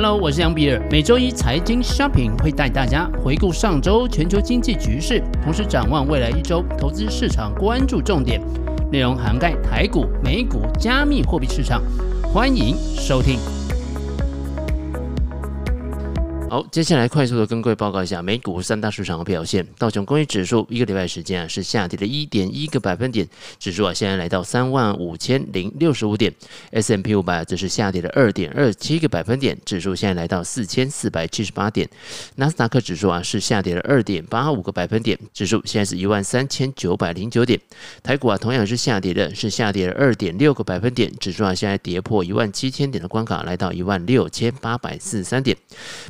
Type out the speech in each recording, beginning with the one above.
Hello，我是杨比尔。每周一财经 Shopping 会带大家回顾上周全球经济局势，同时展望未来一周投资市场关注重点，内容涵盖台股、美股、加密货币市场。欢迎收听。好，接下来快速的跟各位报告一下美股三大市场的表现。道琼工业指数一个礼拜时间啊是下跌了一点一个百分点，指数啊现在来到三万五千零六十五点。S&P 五百则是下跌了二点二七个百分点，指数现在来到四千四百七十八点。纳斯达克指数啊是下跌了二点八五个百分点，指数现在是一万三千九百零九点。台股啊同样是下跌的，是下跌了二点六个百分点，指数啊现在跌破一万七千点的关卡，来到一万六千八百四十三点。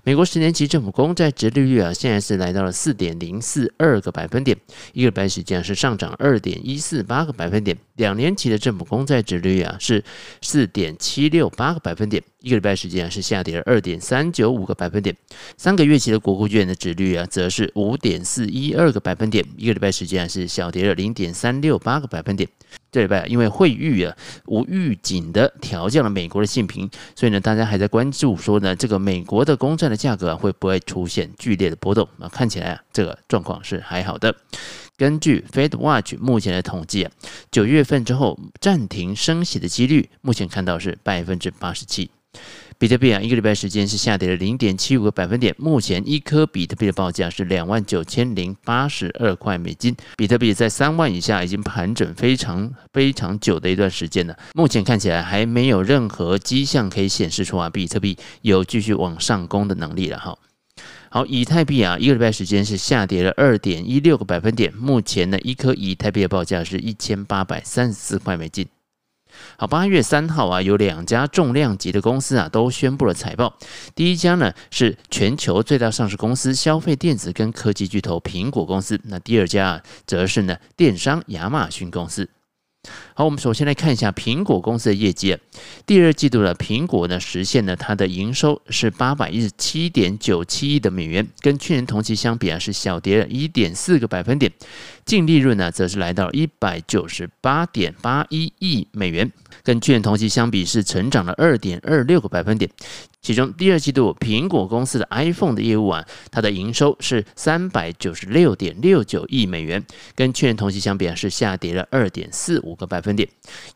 美国。十年期政府公债殖利率啊，现在是来到了四点零四二个百分点，一个礼拜时间是上涨二点一四八个百分点。两年期的政府公债殖利率啊是四点七六八个百分点，一个礼拜时间是下跌了二点三九五个百分点。三个月期的国库券的殖利率啊，则是五点四一二个百分点，一个礼拜时间是小跌了零点三六八个百分点。这礼拜因为会遇啊无预警的调降了美国的信平，所以呢，大家还在关注说呢，这个美国的公债的价格会不会出现剧烈的波动？啊，看起来啊，这个状况是还好的。根据 Fed Watch 目前的统计啊，九月份之后暂停升息的几率，目前看到是百分之八十七。比特币啊，一个礼拜时间是下跌了零点七五个百分点。目前一颗比特币的报价是两万九千零八十二块美金。比特币在三万以下已经盘整非常非常久的一段时间了。目前看起来还没有任何迹象可以显示出啊，比特币有继续往上攻的能力了哈。好，以太币啊，一个礼拜时间是下跌了二点一六个百分点。目前呢，一颗以太币的报价是一千八百三十四块美金。好，八月三号啊，有两家重量级的公司啊，都宣布了财报。第一家呢是全球最大上市公司消费电子跟科技巨头苹果公司，那第二家啊，则是呢电商亚马逊公司。好，我们首先来看一下苹果公司的业绩。第二季度的苹果呢，实现了它的营收是八百一十七点九七亿的美元，跟去年同期相比啊，是小跌了一点四个百分点。净利润呢，则是来到一百九十八点八一亿美元，跟去年同期相比是成长了二点二六个百分点。其中第二季度苹果公司的 iPhone 的业务啊，它的营收是三百九十六点六九亿美元，跟去年同期相比啊，是下跌了二点四五个百分点。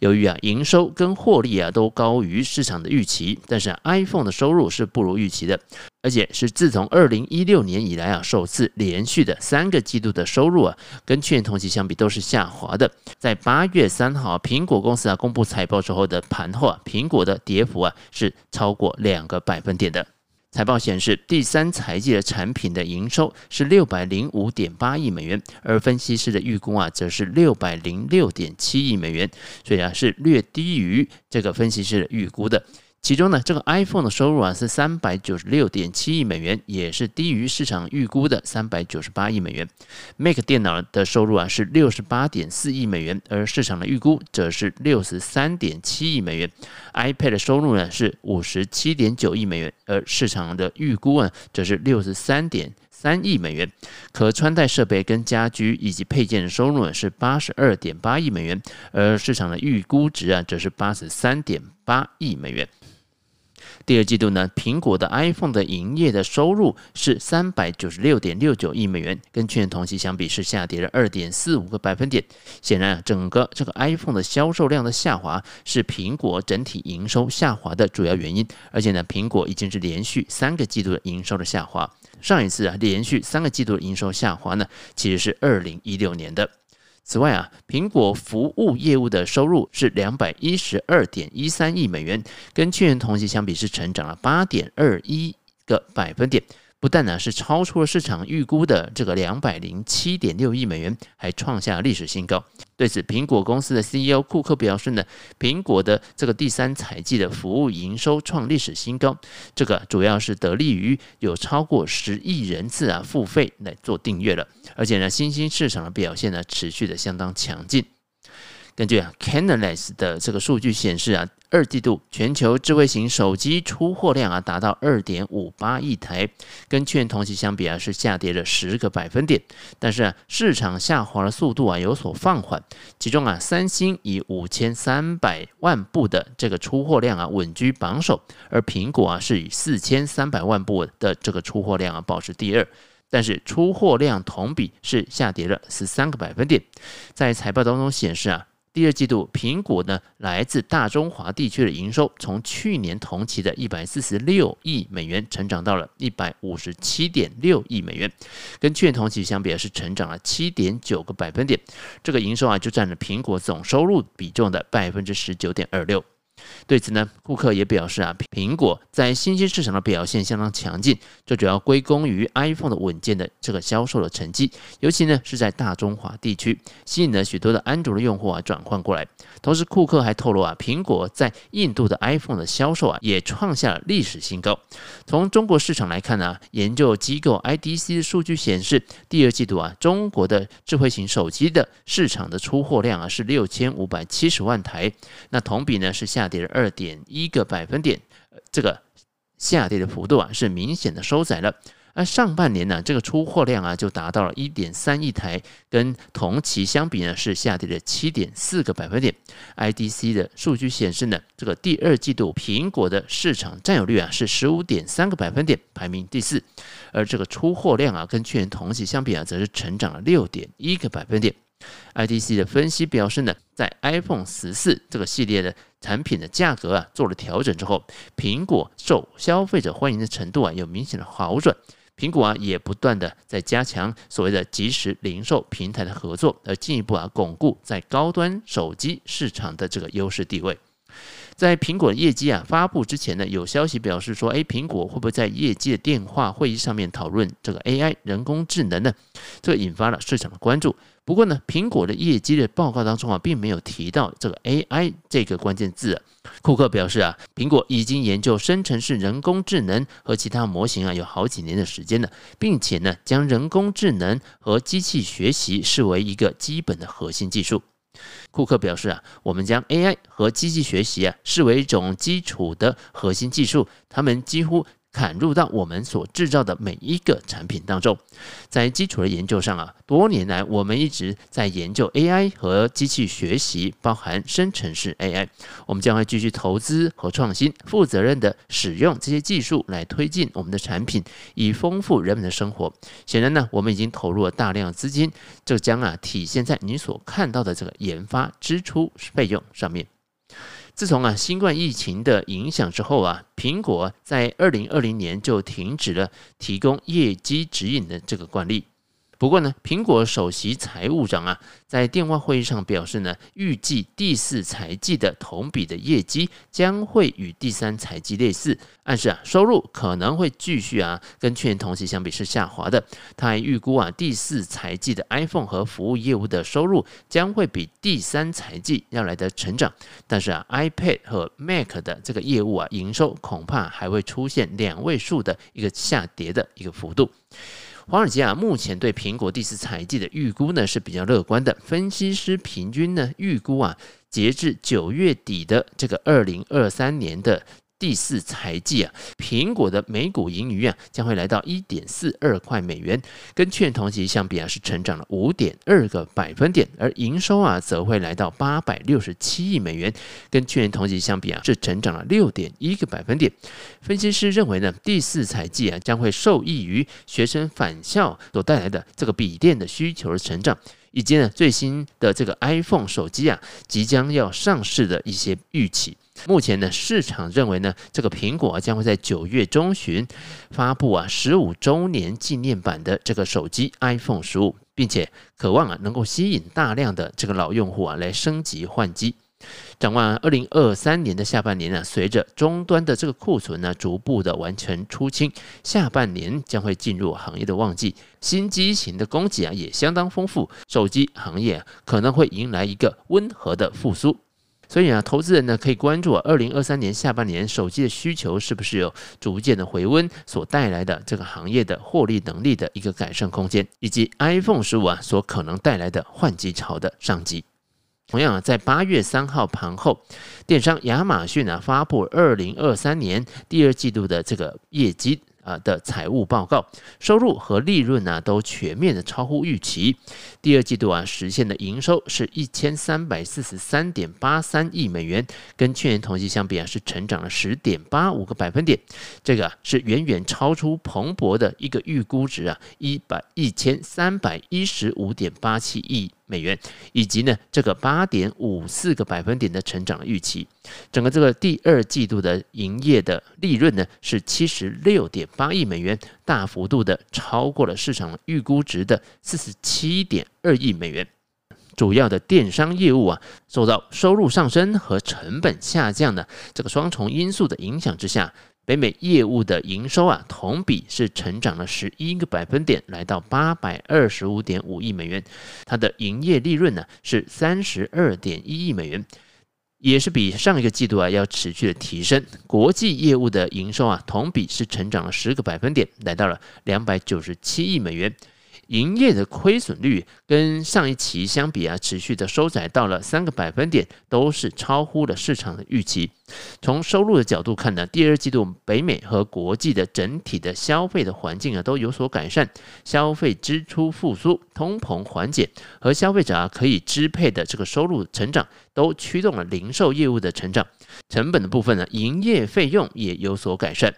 由于啊营收跟获利啊都高于市场的预期，但是 iPhone 的收入是不如预期的。而且是自从二零一六年以来啊，首次连续的三个季度的收入啊，跟去年同期相比都是下滑的。在八月三号，苹果公司啊公布财报之后的盘后啊，苹果的跌幅啊是超过两个百分点的。财报显示，第三财季的产品的营收是六百零五点八亿美元，而分析师的预估啊，则是六百零六点七亿美元，所以啊是略低于这个分析师的预估的。其中呢，这个 iPhone 的收入啊是三百九十六点七亿美元，也是低于市场预估的三百九十八亿美元。Mac 电脑的收入啊是六十八点四亿美元，而市场的预估则是六十三点七亿美元。iPad 的收入呢是五十七点九亿美元，而市场的预估啊则是六十三点三亿美元。可穿戴设备跟家居以及配件的收入呢是八十二点八亿美元，而市场的预估值啊则是八十三点八亿美元。第二季度呢，苹果的 iPhone 的营业的收入是三百九十六点六九亿美元，跟去年同期相比是下跌了二点四五个百分点。显然啊，整个这个 iPhone 的销售量的下滑是苹果整体营收下滑的主要原因。而且呢，苹果已经是连续三个季度的营收的下滑，上一次啊连续三个季度的营收下滑呢，其实是二零一六年的。此外啊，苹果服务业务的收入是两百一十二点一三亿美元，跟去年同期相比是成长了八点二一个百分点。不但呢是超出了市场预估的这个两百零七点六亿美元，还创下历史新高。对此，苹果公司的 CEO 库克表示呢，苹果的这个第三财季的服务营收创历史新高，这个主要是得力于有超过十亿人次啊付费来做订阅了，而且呢新兴市场的表现呢持续的相当强劲。根据啊 Canalys 的这个数据显示啊，二季度全球智慧型手机出货量啊达到二点五八亿台，跟去年同期相比啊是下跌了十个百分点。但是啊市场下滑的速度啊有所放缓，其中啊三星以五千三百万部的这个出货量啊稳居榜首，而苹果啊是以四千三百万部的这个出货量啊保持第二。但是出货量同比是下跌了十三个百分点，在财报当中显示啊，第二季度苹果呢来自大中华地区的营收，从去年同期的一百四十六亿美元，成长到了一百五十七点六亿美元，跟去年同期相比是成长了七点九个百分点，这个营收啊就占了苹果总收入比重的百分之十九点二六。对此呢，库克也表示啊，苹果在新兴市场的表现相当强劲，这主要归功于 iPhone 的稳健的这个销售的成绩，尤其呢是在大中华地区，吸引了许多的安卓的用户啊转换过来。同时，库克还透露啊，苹果在印度的 iPhone 的销售啊也创下了历史新高。从中国市场来看呢、研究机构 IDC 的数据显示，第二季度啊，中国的智慧型手机的市场的出货量啊是六千五百七十万台，那同比呢是下跌了二点一个百分点，这个下跌的幅度啊是明显的收窄了。而上半年呢，这个出货量啊就达到了一点三亿台，跟同期相比呢是下跌了七点四个百分点。IDC 的数据显示呢，这个第二季度苹果的市场占有率啊是十五点三个百分点，排名第四。而这个出货量啊跟去年同期相比啊，则是成长了六点一个百分点。IDC 的分析表示呢，在 iPhone 十四这个系列的产品的价格啊做了调整之后，苹果受消费者欢迎的程度啊有明显的好转。苹果啊也不断的在加强所谓的即时零售平台的合作，而进一步啊巩固在高端手机市场的这个优势地位。在苹果的业绩啊发布之前呢，有消息表示说，诶，苹果会不会在业绩的电话会议上面讨论这个 AI 人工智能呢？这引发了市场的关注。不过呢，苹果的业绩的报告当中啊，并没有提到这个 AI 这个关键字。库克表示啊，苹果已经研究生成式人工智能和其他模型啊有好几年的时间了，并且呢，将人工智能和机器学习视为一个基本的核心技术。库克表示啊，我们将 AI 和机器学习啊视为一种基础的核心技术，他们几乎砍入到我们所制造的每一个产品当中。在基础的研究上啊，多年来我们一直在研究 AI 和机器学习，包含生成式 AI。我们将会继续投资和创新，负责任地使用这些技术来推进我们的产品，以丰富人们的生活。显然呢，我们已经投入了大量资金，这将啊体现在你所看到的这个研发支出费用上面。自从啊新冠疫情的影响之后啊，苹果在二零二零年就停止了提供业绩指引的这个惯例。不过呢，苹果首席财务长啊，在电话会议上表示呢，预计第四财季的同比的业绩将会与第三财季类似，暗示啊，收入可能会继续啊，跟去年同期相比是下滑的。他还预估啊，第四财季的 iPhone 和服务业务的收入将会比第三财季要来的成长，但是啊，iPad 和 Mac 的这个业务啊，营收恐怕还会出现两位数的一个下跌的一个幅度。华尔街啊，目前对苹果第四财季的预估呢是比较乐观的。分析师平均呢预估啊，截至九月底的这个二零二三年的。第四财季啊，苹果的每股盈余啊将会来到一点四二块美元，跟去年同期相比啊是成长了五点二个百分点，而营收啊则会来到八百六十七亿美元，跟去年同期相比啊是成长了六点一个百分点。分析师认为呢，第四财季啊将会受益于学生返校所带来的这个笔电的需求的成长，以及呢最新的这个 iPhone 手机啊即将要上市的一些预期。目前呢，市场认为呢，这个苹果将会在九月中旬发布啊十五周年纪念版的这个手机 iPhone 十五，并且渴望啊能够吸引大量的这个老用户啊来升级换机。展望二零二三年的下半年呢，随着终端的这个库存呢逐步的完全出清，下半年将会进入行业的旺季，新机型的供给啊也相当丰富，手机行业可能会迎来一个温和的复苏。所以啊，投资人呢可以关注，二零二三年下半年手机的需求是不是有逐渐的回温，所带来的这个行业的获利能力的一个改善空间，以及 iPhone 十五啊所可能带来的换机潮的商机。同样啊，在八月三号盘后，电商亚马逊啊发布二零二三年第二季度的这个业绩。啊的财务报告，收入和利润呢都全面的超乎预期。第二季度啊实现的营收是一千三百四十三点八三亿美元，跟去年同期相比啊是成长了十点八五个百分点。这个是远远超出彭博的一个预估值啊一百一千三百一十五点八七亿。美元，以及呢这个八点五四个百分点的成长预期，整个这个第二季度的营业的利润呢是七十六点八亿美元，大幅度的超过了市场预估值的四十七点二亿美元。主要的电商业务啊，受到收入上升和成本下降的这个双重因素的影响之下。北美业务的营收啊，同比是成长了十一个百分点，来到八百二十五点五亿美元。它的营业利润呢是三十二点一亿美元，也是比上一个季度啊要持续的提升。国际业务的营收啊，同比是成长了十个百分点，来到了两百九十七亿美元。营业的亏损率跟上一期相比啊，持续的收窄到了三个百分点，都是超乎了市场的预期。从收入的角度看呢，第二季度北美和国际的整体的消费的环境啊都有所改善，消费支出复苏，通膨缓解和消费者啊可以支配的这个收入成长，都驱动了零售业务的成长。成本的部分呢，营业费用也有所改善。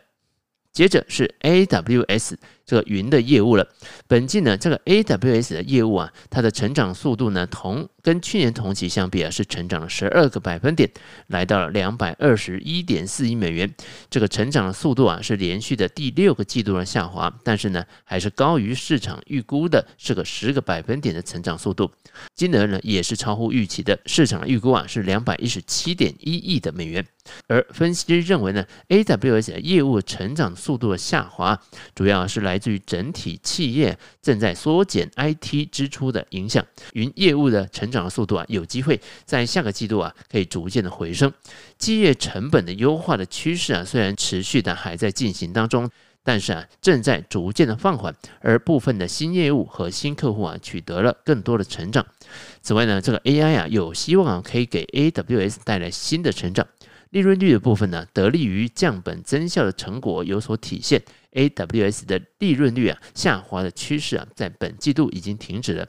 接着是 AWS。这个云的业务了，本季呢，这个 AWS 的业务啊，它的成长速度呢，同跟去年同期相比啊，是成长了十二个百分点，来到了两百二十一点四亿美元。这个成长的速度啊，是连续的第六个季度的下滑，但是呢，还是高于市场预估的这个十个百分点的成长速度。金额呢，也是超乎预期的，市场预估啊是两百一十七点一亿的美元。而分析师认为呢，AWS 的业务成长速度的下滑，主要是来。来自于整体企业正在缩减 IT 支出的影响，云业务的成长速度啊，有机会在下个季度啊，可以逐渐的回升。企业成本的优化的趋势啊，虽然持续的还在进行当中，但是啊，正在逐渐的放缓。而部分的新业务和新客户啊，取得了更多的成长。此外呢，这个 AI 啊，有希望啊，可以给 AWS 带来新的成长。利润率的部分呢，得利于降本增效的成果有所体现。AWS 的利润率啊，下滑的趋势啊，在本季度已经停止了。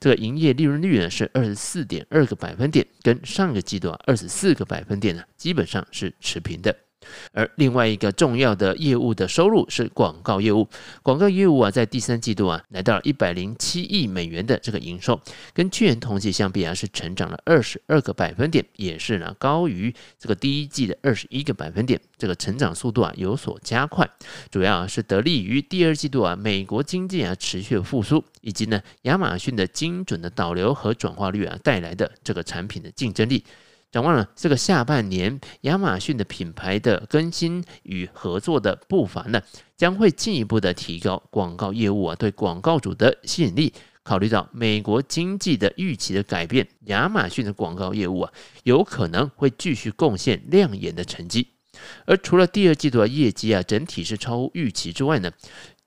这个营业利润率呢，是二十四点二个百分点，跟上个季度啊二十四个百分点呢，基本上是持平的。而另外一个重要的业务的收入是广告业务，广告业务啊，在第三季度啊，来到了一百零七亿美元的这个营收，跟去年同期相比啊，是成长了二十二个百分点，也是呢高于这个第一季的二十一个百分点，这个成长速度啊有所加快，主要啊是得力于第二季度啊美国经济啊持续复苏，以及呢亚马逊的精准的导流和转化率啊带来的这个产品的竞争力。展望了这个下半年，亚马逊的品牌的更新与合作的步伐呢，将会进一步的提高广告业务啊对广告主的吸引力。考虑到美国经济的预期的改变，亚马逊的广告业务啊有可能会继续贡献亮眼的成绩。而除了第二季度的业绩啊整体是超乎预期之外呢，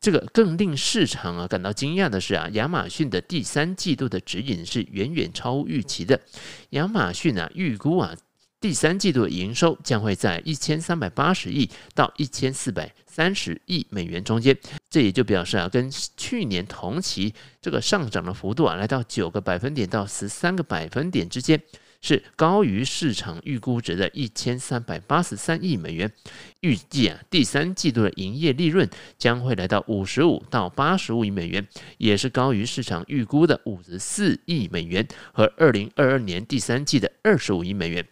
这个更令市场啊感到惊讶的是啊，亚马逊的第三季度的指引是远远超乎预期的。亚马逊啊预估啊第三季度的营收将会在一千三百八十亿到一千四百三十亿美元中间，这也就表示啊跟去年同期这个上涨的幅度啊来到九个百分点到十三个百分点之间。是高于市场预估值的一千三百八十三亿美元，预计啊第三季度的营业利润将会来到五十五到八十五亿美元，也是高于市场预估的五十四亿美元和二零二二年第三季的二十五亿美元。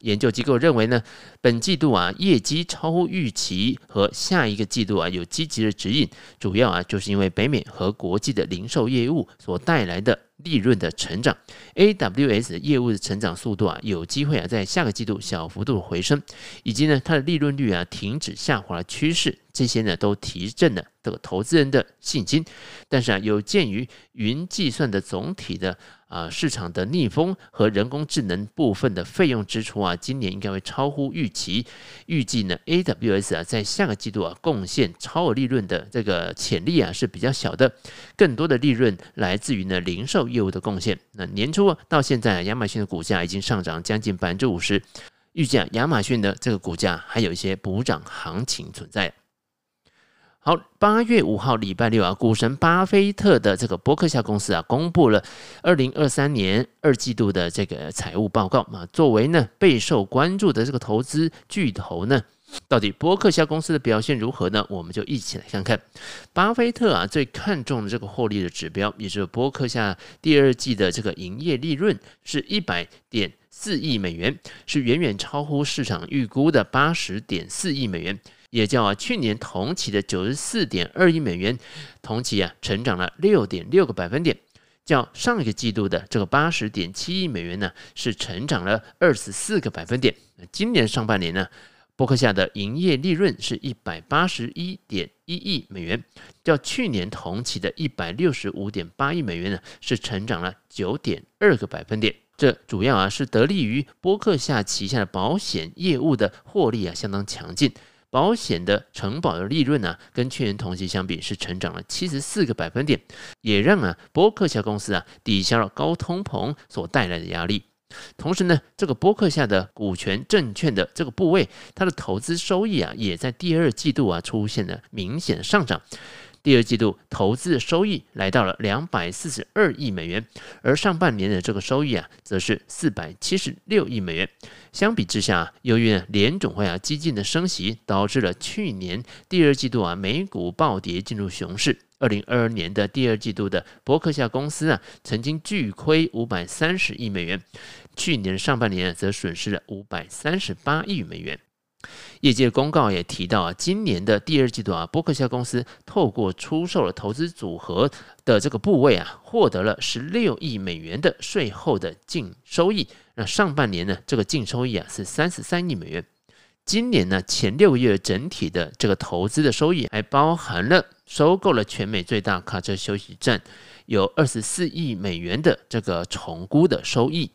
研究机构认为呢，本季度啊业绩超乎预期和下一个季度啊有积极的指引，主要啊就是因为北美和国际的零售业务所带来的。利润的成长，AWS 业务的成长速度啊，有机会啊，在下个季度小幅度回升，以及呢，它的利润率啊，停止下滑趋势，这些呢，都提振了这个投资人的信心。但是啊，有鉴于云计算的总体的。啊，市场的逆风和人工智能部分的费用支出啊，今年应该会超乎预期。预计呢，AWS 啊，在下个季度啊，贡献超额利润的这个潜力啊是比较小的，更多的利润来自于呢零售业务的贡献。那年初到现在，亚马逊的股价已经上涨将近百分之五十，预计，亚马逊的这个股价还有一些补涨行情存在。好，八月五号礼拜六啊，股神巴菲特的这个伯克夏公司啊，公布了二零二三年二季度的这个财务报告啊。作为呢备受关注的这个投资巨头呢，到底波克夏公司的表现如何呢？我们就一起来看看。巴菲特啊最看重的这个获利的指标，也就是波克夏第二季的这个营业利润是一百点四亿美元，是远远超乎市场预估的八十点四亿美元。也较啊去年同期的九十四点二亿美元，同期啊成长了六点六个百分点，较上一个季度的这个八十点七亿美元呢是成长了二十四个百分点。今年上半年呢，波克夏的营业利润是一百八十一点一亿美元，较去年同期的一百六十五点八亿美元呢是成长了九点二个百分点。这主要啊是得力于波克夏旗下的保险业务的获利啊相当强劲。保险的承保的利润呢、跟去年同期相比是成长了七十四个百分点，也让啊波克夏公司啊抵消了高通膨所带来的压力。同时呢，这个波克下的股权证券的这个部位，它的投资收益啊，也在第二季度啊出现了明显的上涨。第二季度投资收益来到了两百四十二亿美元，而上半年的这个收益啊，则是四百七十六亿美元。相比之下，由于联总会啊激进的升息，导致了去年第二季度啊美股暴跌进入熊市。二零二二年的第二季度的波克夏公司啊，曾经巨亏五百三十亿美元，去年上半年则损失了五百三十八亿美元。业界公告也提到啊，今年的第二季度啊，波克夏公司透过出售了投资组合的这个部位啊，获得了十六亿美元的税后的净收益。那上半年呢，这个净收益啊是三十三亿美元。今年呢，前六个月整体的这个投资的收益，还包含了收购了全美最大卡车休息站，有二十四亿美元的这个重估的收益。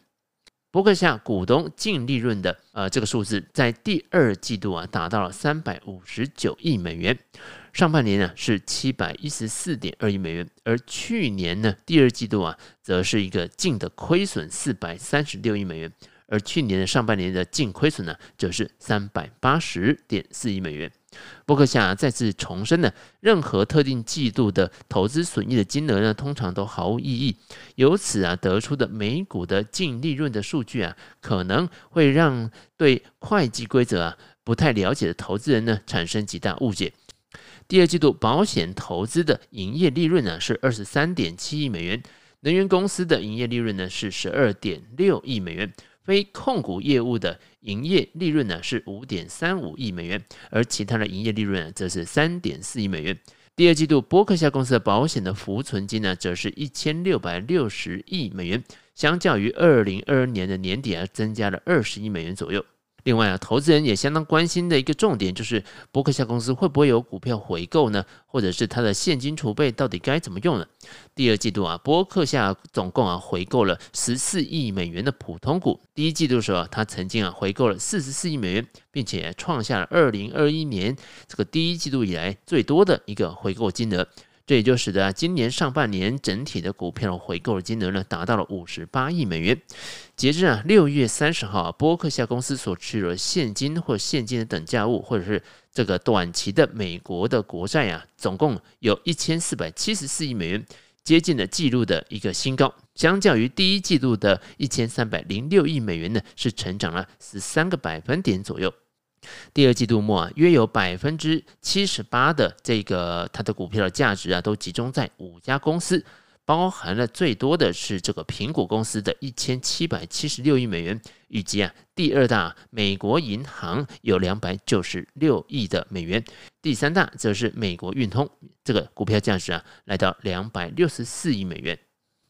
波克夏股东净利润的呃这个数字，在第二季度啊达到了三百五十九亿美元，上半年呢是七百一十四点二亿美元，而去年呢第二季度啊则是一个净的亏损四百三十六亿美元，而去年的上半年的净亏损呢则是三百八十点四亿美元。波克夏再次重申呢，任何特定季度的投资损益的金额呢，通常都毫无意义。由此啊，得出的每股的净利润的数据啊，可能会让对会计规则啊不太了解的投资人呢产生极大误解。第二季度保险投资的营业利润呢是二十三点七亿美元，能源公司的营业利润呢是十二点六亿美元。非控股业务的营业利润呢是五点三五亿美元，而其他的营业利润呢则是三点四亿美元。第二季度伯克夏公司的保险的浮存金呢则是一千六百六十亿美元，相较于二零二二年的年底啊增加了二十亿美元左右。另外啊，投资人也相当关心的一个重点就是，伯克夏公司会不会有股票回购呢？或者是它的现金储备到底该怎么用呢？第二季度啊，伯克夏总共啊回购了十四亿美元的普通股。第一季度的时候啊，它曾经啊回购了四十四亿美元，并且创下了二零二一年这个第一季度以来最多的一个回购金额。这也就使得今年上半年整体的股票回购金额呢，达到了五十八亿美元。截至啊六月三十号，波克夏公司所持有的现金或现金的等价物，或者是这个短期的美国的国债啊，总共有一千四百七十四亿美元，接近了纪录的一个新高。相较于第一季度的一千三百零六亿美元呢，是成长了十三个百分点左右。第二季度末啊，约有百分之七十八的这个它的股票的价值啊，都集中在五家公司，包含了最多的是这个苹果公司的一千七百七十六亿美元，以及啊第二大美国银行有两百九十六亿的美元，第三大则是美国运通，这个股票价值啊来到两百六十四亿美元。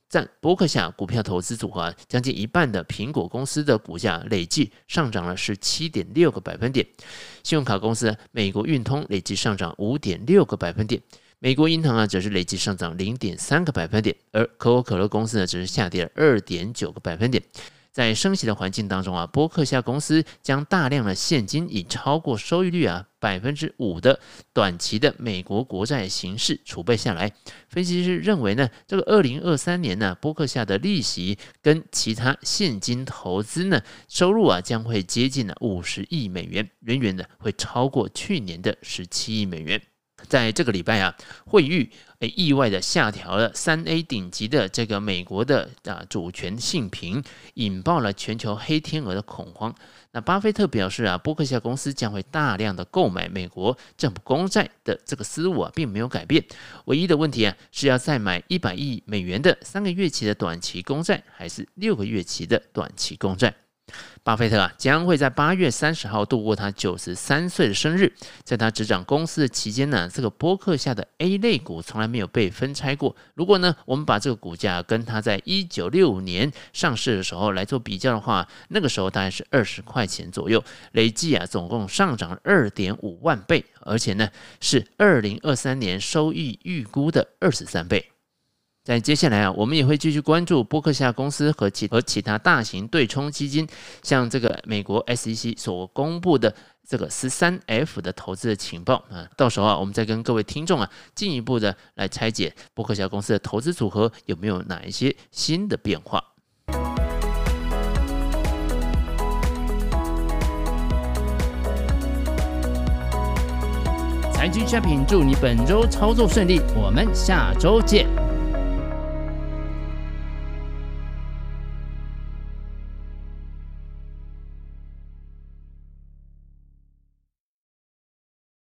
占博客下股票投资组合将近一半的苹果公司的股价累计上涨了十七点六个百分点，信用卡公司美国运通累计上涨五点六个百分点，美国银行啊则是累计上涨零点三个百分点，而可口可乐公司呢则是下跌了二点九个百分点。在升息的环境当中啊，波克夏公司将大量的现金以超过收益率啊百分之五的短期的美国国债形式储备下来。分析师认为呢，这个二零二三年呢，波克夏的利息跟其他现金投资呢收入啊将会接近了五十亿美元，远远的会超过去年的十七亿美元。在这个礼拜啊，惠誉诶意外的下调了三 A 顶级的这个美国的啊主权信评，引爆了全球黑天鹅的恐慌。那巴菲特表示啊，波克夏公司将会大量的购买美国政府公债的这个思路啊，并没有改变。唯一的问题啊，是要再买一百亿美元的三个月期的短期公债，还是六个月期的短期公债？巴菲特啊，将会在八月三十号度过他九十三岁的生日。在他执掌公司的期间呢，这个波克下的 A 类股从来没有被分拆过。如果呢，我们把这个股价跟他在一九六五年上市的时候来做比较的话，那个时候大概是二十块钱左右，累计啊总共上涨二点五万倍，而且呢是二零二三年收益预估的二十三倍。在接下来啊，我们也会继续关注波克夏公司和其和其他大型对冲基金，像这个美国 SEC 所公布的这个十三 F 的投资的情报啊，到时候啊，我们再跟各位听众啊进一步的来拆解波克夏公司的投资组合有没有哪一些新的变化。财经 shopping 祝你本周操作顺利，我们下周见。